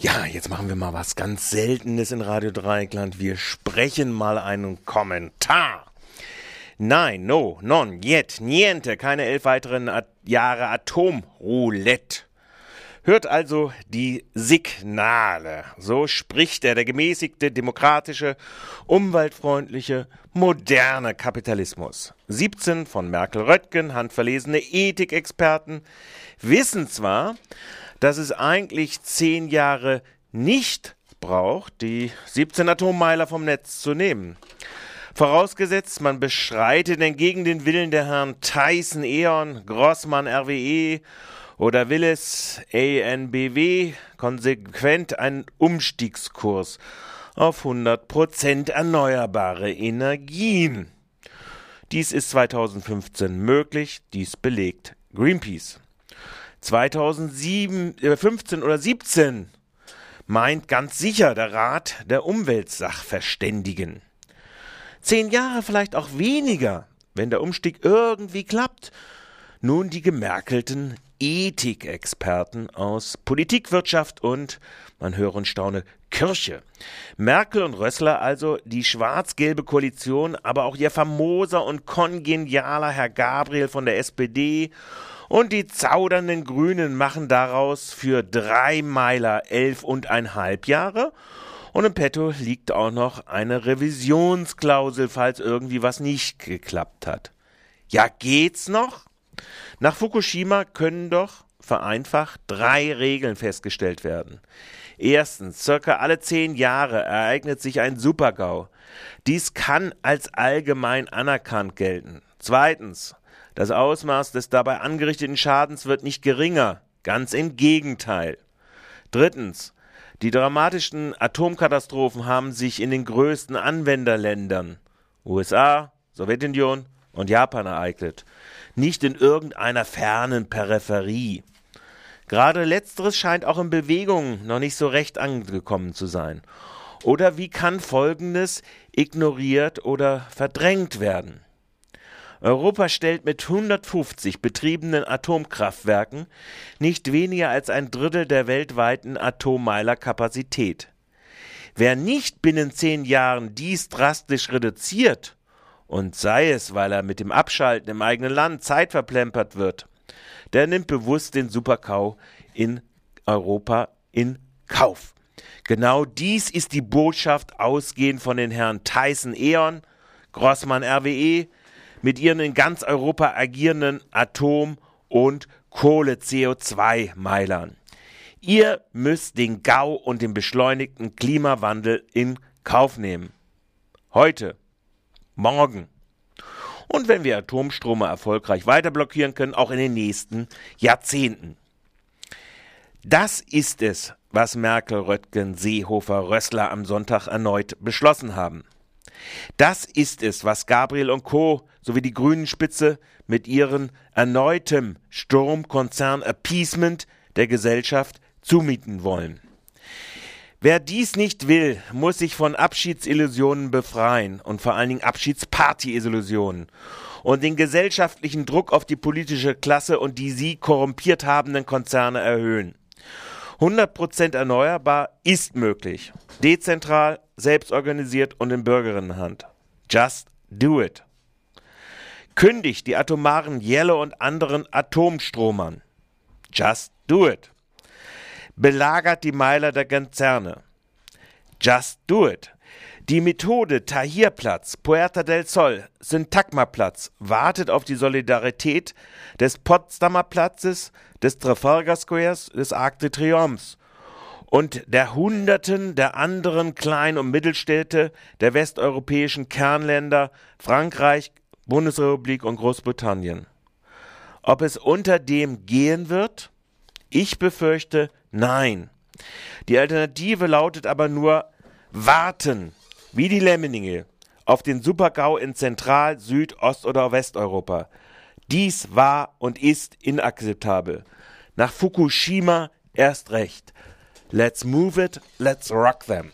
Ja, jetzt machen wir mal was ganz Seltenes in Radio Dreieckland. Wir sprechen mal einen Kommentar. Nein, no, non, yet, niente, keine elf weiteren At Jahre Atomroulette. Hört also die Signale. So spricht er, der gemäßigte, demokratische, umweltfreundliche, moderne Kapitalismus. 17 von Merkel-Röttgen, handverlesene Ethikexperten, wissen zwar, dass es eigentlich zehn Jahre nicht braucht, die 17 Atommeiler vom Netz zu nehmen. Vorausgesetzt, man beschreitet entgegen den Willen der Herren Tyson E.ON, Grossmann RWE oder Willis ANBW konsequent einen Umstiegskurs auf 100% erneuerbare Energien. Dies ist 2015 möglich, dies belegt Greenpeace. 2015 äh, oder 17 meint ganz sicher der Rat der Umweltsachverständigen. Zehn Jahre, vielleicht auch weniger, wenn der Umstieg irgendwie klappt. Nun die gemerkelten Ethikexperten aus Politikwirtschaft und, man höre und staune, Kirche. Merkel und Rössler also die schwarz-gelbe Koalition, aber auch ihr famoser und kongenialer Herr Gabriel von der SPD und die zaudernden Grünen machen daraus für drei Meiler elf und ein halb Jahre und im Petto liegt auch noch eine Revisionsklausel, falls irgendwie was nicht geklappt hat. Ja, geht's noch? Nach Fukushima können doch vereinfacht drei Regeln festgestellt werden. Erstens, circa alle zehn Jahre ereignet sich ein Supergau. Dies kann als allgemein anerkannt gelten. Zweitens, das Ausmaß des dabei angerichteten Schadens wird nicht geringer, ganz im Gegenteil. Drittens, die dramatischen Atomkatastrophen haben sich in den größten Anwenderländern USA, Sowjetunion und Japan ereignet, nicht in irgendeiner fernen Peripherie. Gerade letzteres scheint auch in Bewegung noch nicht so recht angekommen zu sein. Oder wie kann Folgendes ignoriert oder verdrängt werden? Europa stellt mit 150 betriebenen Atomkraftwerken nicht weniger als ein Drittel der weltweiten Atommeilerkapazität. Wer nicht binnen zehn Jahren dies drastisch reduziert, und sei es, weil er mit dem Abschalten im eigenen Land Zeit verplempert wird, der nimmt bewusst den Superkau in Europa in Kauf. Genau dies ist die Botschaft ausgehend von den Herren Tyson E.ON, Grossmann RWE, mit ihren in ganz Europa agierenden Atom- und Kohle-CO2-Meilern. Ihr müsst den GAU und den beschleunigten Klimawandel in Kauf nehmen. Heute, morgen. Und wenn wir Atomstrome erfolgreich weiter blockieren können, auch in den nächsten Jahrzehnten. Das ist es, was Merkel, Röttgen, Seehofer, Rössler am Sonntag erneut beschlossen haben. Das ist es, was Gabriel und Co. sowie die Grünen Spitze mit ihren erneutem Sturmkonzern Appeasement der Gesellschaft zumieten wollen. Wer dies nicht will, muss sich von Abschiedsillusionen befreien und vor allen Dingen Abschiedsparty-Illusionen und den gesellschaftlichen Druck auf die politische Klasse und die sie korrumpiert habenden Konzerne erhöhen. 100% erneuerbar ist möglich. Dezentral, selbstorganisiert und in Bürgerinnenhand. Just do it. Kündigt die atomaren Yellow und anderen Atomstromern. Just do it. Belagert die Meiler der Konzerne. Just do it. Die Methode Tahirplatz, Puerta del Sol, Syntagmaplatz wartet auf die Solidarität des Potsdamer Platzes, des Trafalgar Squares, des Arc de Triomphe und der Hunderten der anderen Klein- und Mittelstädte der westeuropäischen Kernländer Frankreich, Bundesrepublik und Großbritannien. Ob es unter dem gehen wird? Ich befürchte nein. Die Alternative lautet aber nur warten, wie die Lemminge, auf den Supergau in Zentral-, Süd-, Ost- oder Westeuropa. Dies war und ist inakzeptabel. Nach Fukushima erst recht. Let's move it, let's rock them.